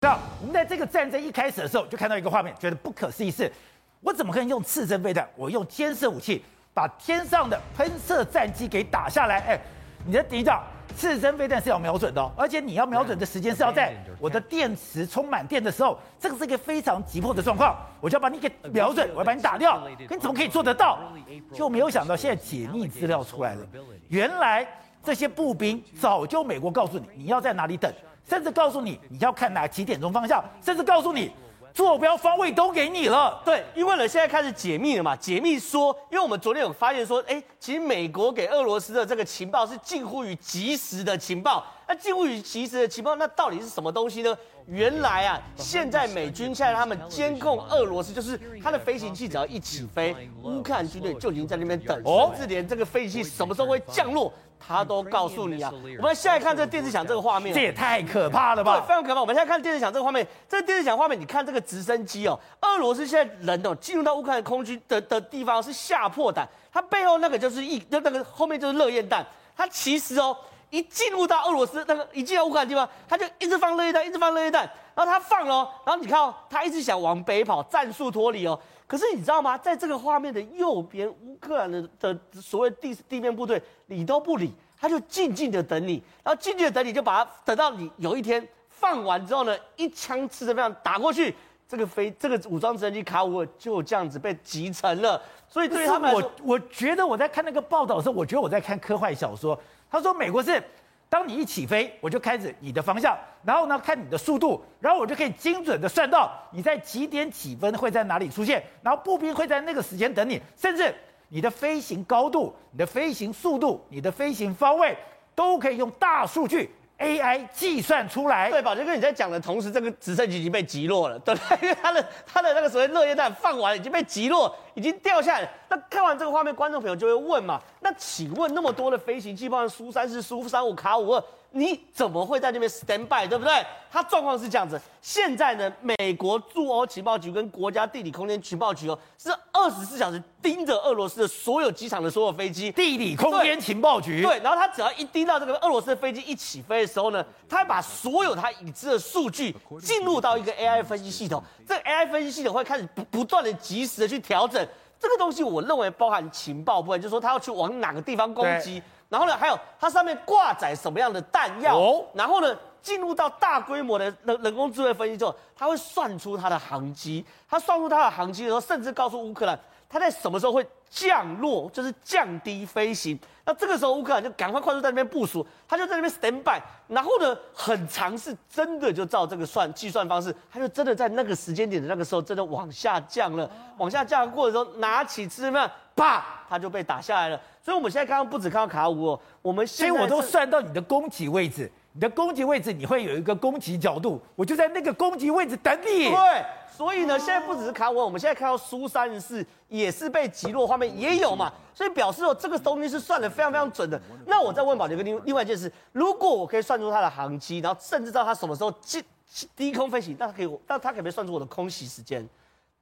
那我们在这个战争一开始的时候，就看到一个画面，觉得不可思议是，我怎么可能用刺针飞弹？我用监视武器把天上的喷射战机给打下来？哎，你的敌长，刺针飞弹是要瞄准的哦，而且你要瞄准的时间是要在我的电池充满电的时候，这个是一个非常急迫的状况，我就要把你给瞄准，我要把你打掉。可你怎么可以做得到？就没有想到现在解密资料出来了，原来这些步兵早就美国告诉你，你要在哪里等。甚至告诉你你要看哪几点钟方向，甚至告诉你坐标方位都给你了。对，因为呢现在开始解密了嘛，解密说，因为我们昨天有发现说，哎，其实美国给俄罗斯的这个情报是近乎于及时的情报。那近乎于及时的情报，那到底是什么东西呢？原来啊，现在美军现在他们监控俄罗斯，就是他的飞行器只要一起飞，乌克兰军队就已经在那边等，甚至连这个飞行器什么时候会降落。他都告诉你啊！我们现在看这个电视墙这个画面，这也太可怕了吧！对，非常可怕。我们现在看电视墙这个画面，这个电视墙画面，你看这个直升机哦，俄罗斯现在人哦进入到乌克兰空军的的地方是吓破胆，它背后那个就是一那那个后面就是热焰弹，它其实哦一进入到俄罗斯那个一进到乌克兰地方，他就一直放热焰弹，一直放热焰弹，然后他放了哦，然后你看哦，他一直想往北跑，战术脱离哦。可是你知道吗？在这个画面的右边，乌克兰的的所谓地地面部队理都不理。他就静静的等你，然后静静的等你，就把他等到你有一天放完之后呢，一枪刺的这样打过去，这个飞这个武装直升机卡五就这样子被击沉了。所以对他们，我我觉得我在看那个报道的时候，我觉得我在看科幻小说。他说美国是，当你一起飞，我就开始你的方向，然后呢看你的速度，然后我就可以精准的算到你在几点几分会在哪里出现，然后步兵会在那个时间等你，甚至。你的飞行高度、你的飞行速度、你的飞行方位，都可以用大数据 AI 计算出来。对，宝杰哥你在讲的同时，这个直升机已经被击落了，对不对？因为它的它的那个所谓热液弹放完，已经被击落，已经掉下来。那看完这个画面，观众朋友就会问嘛？那请问那么多的飞行器，包括苏三四、苏三五、卡五二。你怎么会在那边 stand by，对不对？他状况是这样子。现在呢，美国驻欧情报局跟国家地理空间情报局哦，是二十四小时盯着俄罗斯的所有机场的所有飞机。地理空间情报局。对，然后他只要一盯到这个俄罗斯的飞机一起飞的时候呢，他把所有他已知的数据进入到一个 AI 分析系统。这个 AI 分析系统会开始不不断的及时的去调整这个东西。我认为包含情报部分，就是说他要去往哪个地方攻击。然后呢，还有它上面挂载什么样的弹药？哦，然后呢，进入到大规模的人人工智慧分析之后，它会算出它的航机。它算出它的航机的时候，甚至告诉乌克兰，它在什么时候会降落，就是降低飞行。那这个时候，乌克兰就赶快快速在那边部署，他就在那边 stand by。然后呢，很尝试真的就照这个算计算方式，他就真的在那个时间点的那个时候，真的往下降了。往下降的过程中，拿起刺针，啪，他就被打下来了。所以我们现在刚刚不止看到卡五哦，我们现在所以我都算到你的攻击位置，你的攻击位置你会有一个攻击角度，我就在那个攻击位置等你。对。所以呢，现在不只是卡五，我们现在看到苏三十四也是被击落，画面也有嘛，所以表示哦，这个东西是算的非常非常准的。那我再问宝杰哥另另外一件事，如果我可以算出它的航机，然后甚至知道它什么时候进低空飞行，那它可以，那它可不可以算出我的空袭时间？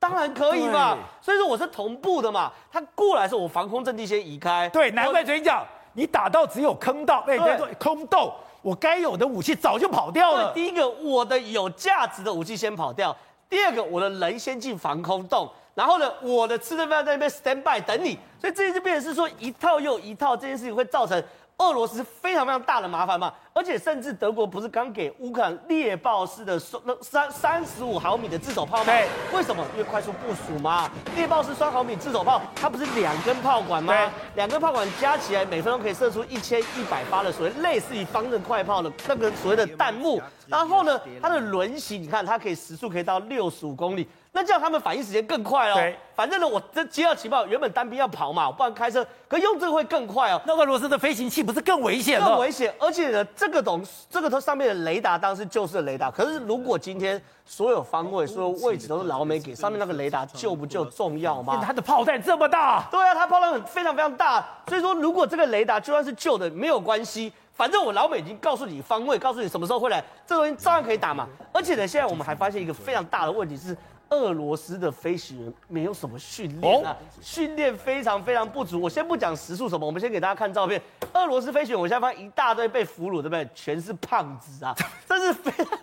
当然可以嘛。所以说我是同步的嘛，他过来的时候我防空阵地先移开。对，难怪嘴讲你打到只有坑道，哎，对，空洞，我该有的武器早就跑掉了。第一个，我的有价值的武器先跑掉。第二个，我的人先进防空洞，然后呢，我的吃的饭在那边 stand by 等你，所以这就变成是说一套又一套，这件事情会造成俄罗斯非常非常大的麻烦嘛。而且甚至德国不是刚给乌克兰猎豹式的三三十五毫米的自走炮吗？对，为什么？因为快速部署嘛。猎豹式双毫米自走炮，它不是两根炮管吗？两根炮管加起来每分钟可以射出一千一百发的所谓类似于方阵快炮的那个所谓的弹幕。然后呢，它的轮型，你看它可以时速可以到六十五公里，那这样他们反应时间更快哦。对，反正呢，我这接到情报，原本单兵要跑嘛，我不然开车，可用这个会更快哦。那俄罗斯的飞行器不是更危险吗？更危险，而且呢，这个东这个它上面的雷达当然是旧式的雷达，可是如果今天所有方位、所有位置都是老美给，上面那个雷达就不就重要吗？它的炮弹这么大，对啊，它炮弹很非常非常大，所以说如果这个雷达就算是旧的没有关系。反正我老美已经告诉你方位，告诉你什么时候会来，这东西照样可以打嘛。而且呢，现在我们还发现一个非常大的问题是，俄罗斯的飞行员没有什么训练啊，训练非常非常不足。我先不讲时速什么，我们先给大家看照片。俄罗斯飞行员，我现在发现一大堆被俘虏，对不对？全是胖子啊，这是非常，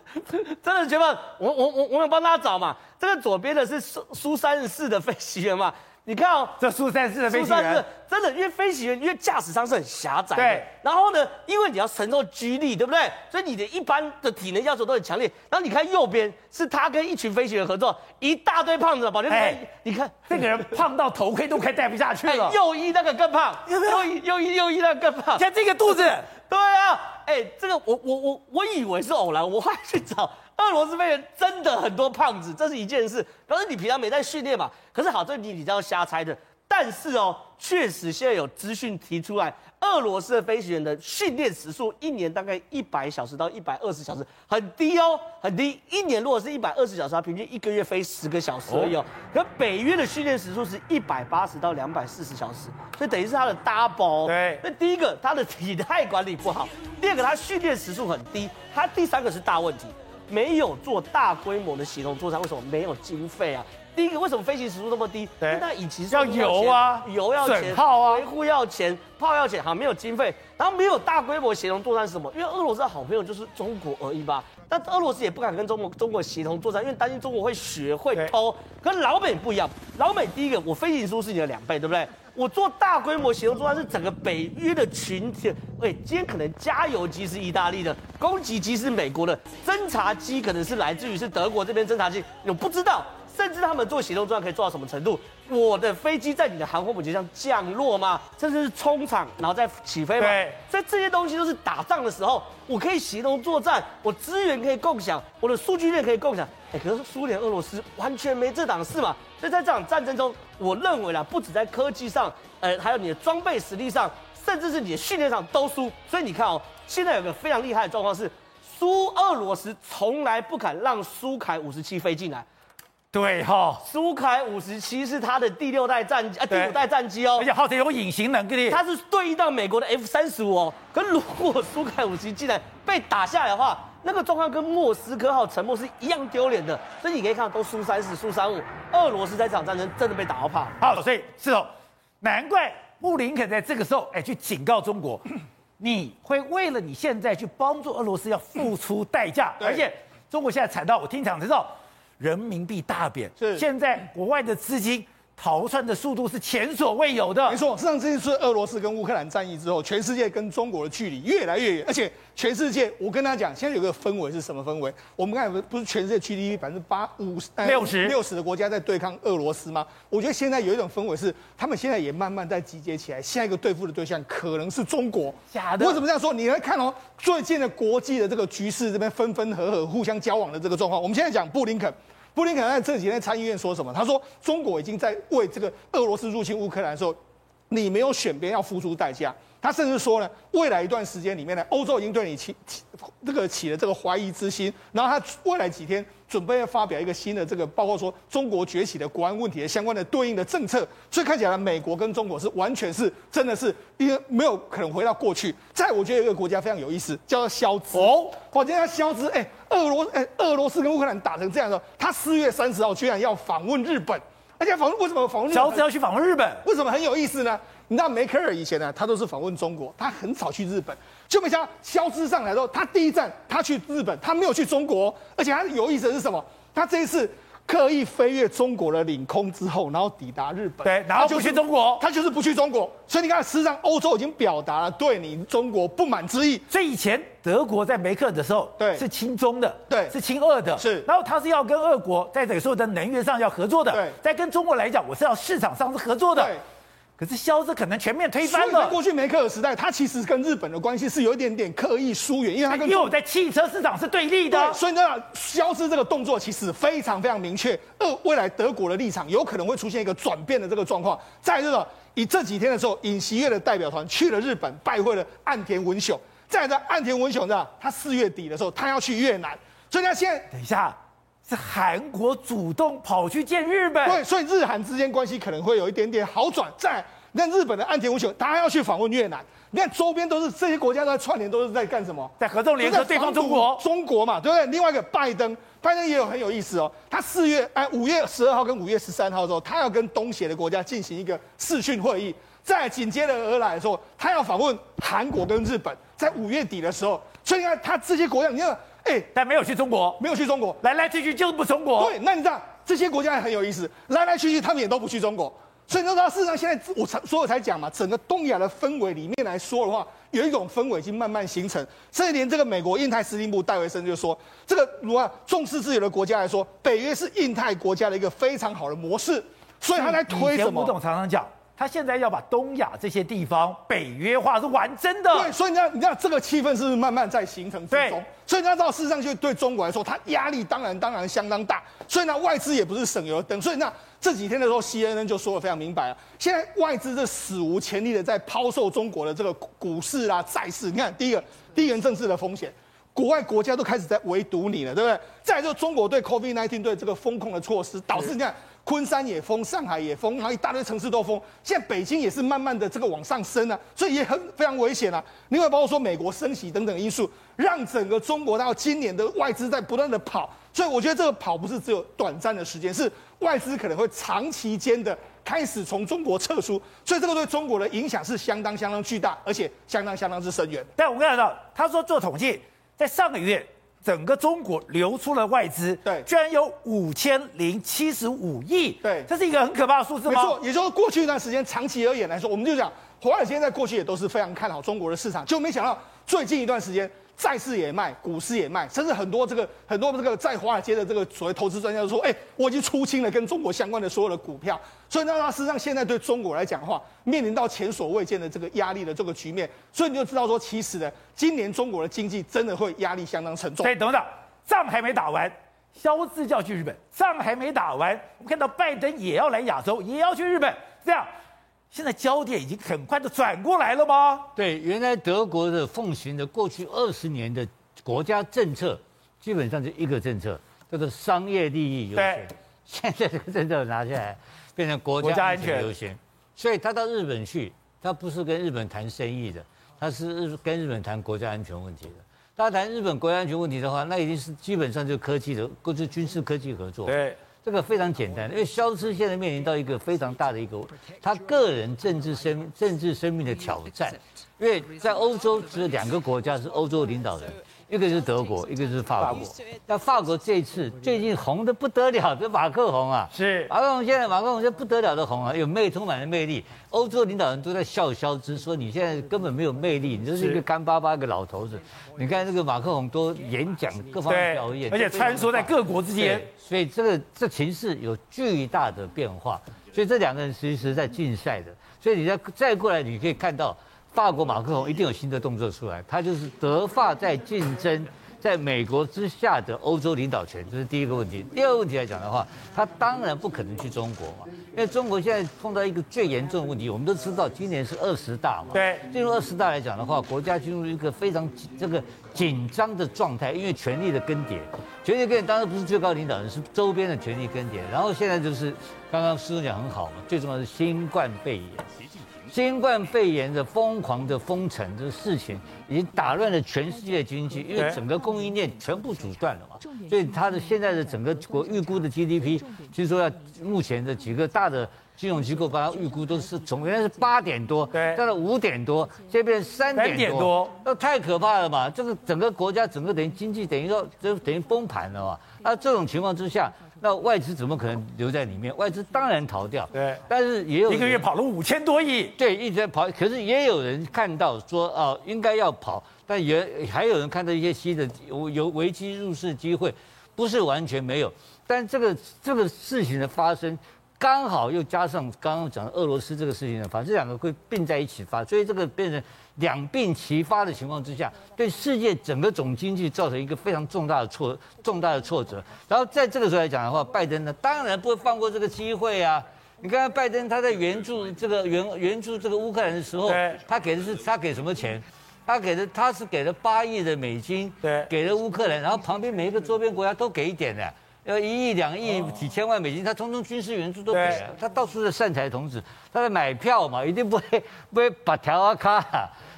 真的绝棒我我我我有帮大家找嘛。这个左边的是苏苏三十四的飞行员嘛。你看哦，这苏三四的飞行员，真的，因为飞行员因为驾驶舱是很狭窄的，对。然后呢，因为你要承受 G 力，对不对？所以你的一般的体能要求都很强烈。然后你看右边是他跟一群飞行员合作，一大堆胖子，宝杰哥，你看这个人胖到头盔都快戴不下去了。右一那个更胖，右一右一右一那个更胖。你看这个肚子，对啊，哎，这个我我我我以为是偶然，我后来去找。俄罗斯飞员真的很多胖子，这是一件事。可是你平常没在训练嘛？可是好，这你你这样瞎猜的。但是哦，确实现在有资讯提出来，俄罗斯的飞行员的训练时数一年大概一百小时到一百二十小时，很低哦，很低。一年如果是一百二十小时，他平均一个月飞十个小时而已哦。可北约的训练时数是一百八十到两百四十小时，所以等于是他的 double。对。那第一个，他的体态管理不好；第二个，他训练时数很低；他第三个是大问题。没有做大规模的协同作战，为什么没有经费啊？第一个，为什么飞行时速那么低？对，那引擎要油啊，油要钱，炮啊，维护要钱，炮要钱，好，没有经费，然后没有大规模协同作战是什么？因为俄罗斯的好朋友就是中国而已吧？但俄罗斯也不敢跟中国中国协同作战，因为担心中国会学会偷。跟老美不一样，老美第一个，我飞行时速是你的两倍，对不对？我做大规模协同作战是整个北约的群体，喂，今天可能加油机是意大利的，攻击机是美国的，侦察机可能是来自于是德国这边侦察机，我不知道，甚至他们做协同作战可以做到什么程度？我的飞机在你的航空母舰上降落吗？甚至是冲场然后再起飞吗？对，所以这些东西都是打仗的时候，我可以协同作战，我资源可以共享，我的数据链可以共享。哎，可是苏联、俄罗斯完全没这档事嘛。所以在这场战争中，我认为啦，不止在科技上，呃，还有你的装备实力上，甚至是你的训练上都输。所以你看哦，现在有个非常厉害的状况是，苏俄罗斯从来不敢让苏凯五十七飞进来。对哈、哦，苏凯五十七是他的第六代战机啊，第五代战机哦，而且号称有隐形能力，它是对应到美国的 F 三十五哦。可如果苏凯五十七竟然被打下来的话，那个状况跟莫斯科号沉没是一样丢脸的，所以你可以看到都苏三四、苏三五，俄罗斯在这场战争真的被打到怕。好，所以是哦，难怪布林肯在这个时候哎去警告中国，你会为了你现在去帮助俄罗斯要付出代价，而且中国现在惨到我听讲知道人民币大贬，是现在国外的资金。逃窜的速度是前所未有的。没错，实际上这次俄罗斯跟乌克兰战役之后，全世界跟中国的距离越来越远，而且全世界，我跟他讲，现在有个氛围是什么氛围？我们刚才不是全世界 GDP 百分之八五十六十六十的国家在对抗俄罗斯吗？我觉得现在有一种氛围是，他们现在也慢慢在集结起来，下一个对付的对象可能是中国。假的？为什么这样说？你来看哦，最近的国际的这个局势这边分分合合、互相交往的这个状况，我们现在讲布林肯。布林肯在这几天参议院说什么？他说中国已经在为这个俄罗斯入侵乌克兰的时候，你没有选边，要付出代价。他甚至说呢，未来一段时间里面呢，欧洲已经对你起起这个起了这个怀疑之心。然后他未来几天准备要发表一个新的这个，包括说中国崛起的国安问题的相关的对应的政策。所以看起来美国跟中国是完全是真的是因为没有可能回到过去。在我觉得有一个国家非常有意思，叫做肖兹哦，我今天要肖兹，哎，俄罗哎俄罗斯跟乌克兰打成这样的时候，他四月三十号居然要访问日本，而且访问为什么访问？肖兹要去访问日本，为什么很有意思呢？你知道梅克尔以前呢，他都是访问中国，他很少去日本。就没想到肖兹上来之后，他第一站他去日本，他没有去中国，而且他有意思的是什么？他这一次刻意飞越中国的领空之后，然后抵达日本，对，然后就去中国，他就是不去中国。所以你看，事实上欧洲已经表达了对你中国不满之意。所以以前德国在梅克的时候，对，是亲中的，对，是亲俄的，是。然后他是要跟俄国在这个所有的能源上要合作的，对，在跟中国来讲，我是要市场上是合作的。对可是肖斯可能全面推翻了。过去梅克尔时代，他其实跟日本的关系是有一点点刻意疏远，因为他跟因为我在汽车市场是对立的。对，所以呢，肖斯这个动作其实非常非常明确。呃未来德国的立场有可能会出现一个转变的这个状况。再这个，以这几天的时候，尹锡悦的代表团去了日本，拜会了岸田文雄。再在岸田文雄呢，他四月底的时候，他要去越南。所以他现在等一下。是韩国主动跑去见日本，对，所以日韩之间关系可能会有一点点好转。在那日本的岸田文雄，他要去访问越南。你看周边都是这些国家都在串联，都是在干什么？在合纵联合对抗中国。中国嘛，对不对？另外一个拜登，拜登也有很有意思哦。他四月哎五月十二号跟五月十三号的时候，他要跟东协的国家进行一个视讯会议。再紧接着而来的时候，他要访问韩国跟日本，在五月底的时候。所以你看他这些国家，你看，哎，但没有去中国，没有去中国，来来去去就是不中国。对，那你知道这些国家也很有意思，来来去去他们也都不去中国。所以你知道，事实上现在我才所以才讲嘛，整个东亚的氛围里面来说的话，有一种氛围已经慢慢形成。甚至连这个美国印太司令部戴维森就说，这个如果重视自由的国家来说，北约是印太国家的一个非常好的模式。所以他在推什么？吴总常常讲。他现在要把东亚这些地方北约化，是玩真的。对，所以你知道，你知道这个气氛是不是慢慢在形成之中？对，所以你知道，事实上就对中国来说，它压力当然当然相当大。所以呢，外资也不是省油的灯。所以那这几天的时候，CNN 就说的非常明白了，现在外资是史无前例的在抛售中国的这个股市啊、债市。你看，第一个地缘政治的风险，国外国家都开始在围堵你了，对不对？再来就中国对 COVID-19 对这个风控的措施，导致你看。昆山也封，上海也封，然后一大堆城市都封。现在北京也是慢慢的这个往上升啊，所以也很非常危险啊。另外包括说美国升息等等因素，让整个中国到今年的外资在不断的跑。所以我觉得这个跑不是只有短暂的时间，是外资可能会长期间的开始从中国撤出。所以这个对中国的影响是相当相当巨大，而且相当相当之深远。但我们看到他说做统计，在上个月。整个中国流出了外资，对，居然有五千零七十五亿，对，这是一个很可怕的数字吗？没错，也就是过去一段时间，长期而言来说，我们就讲华尔街在过去也都是非常看好中国的市场，就没想到最近一段时间。债市也卖，股市也卖，甚至很多这个很多这个在华尔街的这个所谓投资专家都说，哎、我已经出清了跟中国相关的所有的股票。所以呢，那事实上现在对中国来讲的话，面临到前所未见的这个压力的这个局面，所以你就知道说，其实呢，今年中国的经济真的会压力相当沉重。所以等等，仗还没打完，肖志就要去日本；仗还没打完，我们看到拜登也要来亚洲，也要去日本，这样。现在焦点已经很快的转过来了吗？对，原来德国的奉行的过去二十年的国家政策，基本上就一个政策，叫做商业利益优先。现在这个政策拿下来，变成国家安全优先。所以他到日本去，他不是跟日本谈生意的，他是日跟日本谈国家安全问题的。他谈日本国家安全问题的话，那已经是基本上就科技的，或是军事科技合作。对。这个非常简单，因为肖斯现在面临到一个非常大的一个他个人政治生政治生命的挑战，因为在欧洲只有两个国家是欧洲领导人。一个是德国，一个是法国。那法国这次最近红的不得了，这马克宏啊，是马克宏现在马克宏现在不得了的红啊，有魅充满了魅力。欧洲领导人都在笑消之，说你现在根本没有魅力，你就是一个干巴巴个老头子。你看这个马克宏多演讲，各方面表演，而且穿梭在各国之间，所以这个这情势有巨大的变化。所以这两个人其实是在竞赛的。所以你再再过来，你可以看到。法国马克龙一定有新的动作出来，他就是德法在竞争，在美国之下的欧洲领导权，这是第一个问题。第二个问题来讲的话，他当然不可能去中国嘛，因为中国现在碰到一个最严重的问题，我们都知道今年是二十大嘛，对，进入二十大来讲的话，国家进入一个非常这个紧张的状态，因为权力的更迭，权力更迭当然不是最高领导人，是周边的权力更迭。然后现在就是刚刚施总讲很好嘛，最重要是新冠肺炎。新冠肺炎的疯狂的封城这个事情，已经打乱了全世界的经济，因为整个供应链全部阻断了嘛。所以它的现在的整个国预估的 GDP，据说要目前的几个大的金融机构把它预估都是从原来是八点多，对，到了五点多，现在变成三点多，那太可怕了嘛！这个整个国家整个等于经济等于说就等于崩盘了嘛。那这种情况之下。那外资怎么可能留在里面？外资当然逃掉。对，但是也有一个月跑了五千多亿。对，一直在跑。可是也有人看到说，哦，应该要跑，但也还有人看到一些新的有有危机入市机会，不是完全没有。但这个这个事情的发生，刚好又加上刚刚讲的俄罗斯这个事情的发生，这两个会并在一起发，所以这个变成。两病齐发的情况之下，对世界整个总经济造成一个非常重大的挫重大的挫折。然后在这个时候来讲的话，拜登呢当然不会放过这个机会啊！你看拜登他在援助这个援援助这个乌克兰的时候，他给的是他给什么钱？他给的他是给了八亿的美金，对，给了乌克兰，然后旁边每一个周边国家都给一点的。要一亿两亿几千万美金，他通通军事援助都给了，他到处在善财童子，他在买票嘛，一定不会 不会把条啊卡，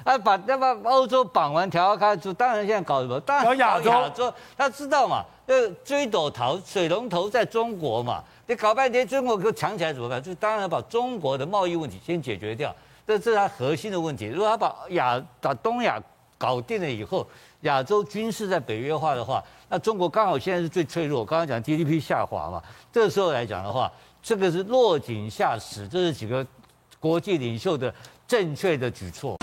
啊把那把欧洲绑完条啊卡就当然现在搞什么？当然搞亚洲，他知道嘛，那追斗头水龙头在中国嘛，你搞半天中国给我抢起来怎么办？就当然要把中国的贸易问题先解决掉，这这是他核心的问题。如果他把亚把东亚搞定了以后，亚洲军事在北约化的话，那中国刚好现在是最脆弱。刚刚讲 GDP 下滑嘛，这时候来讲的话，这个是落井下石，这是几个国际领袖的正确的举措。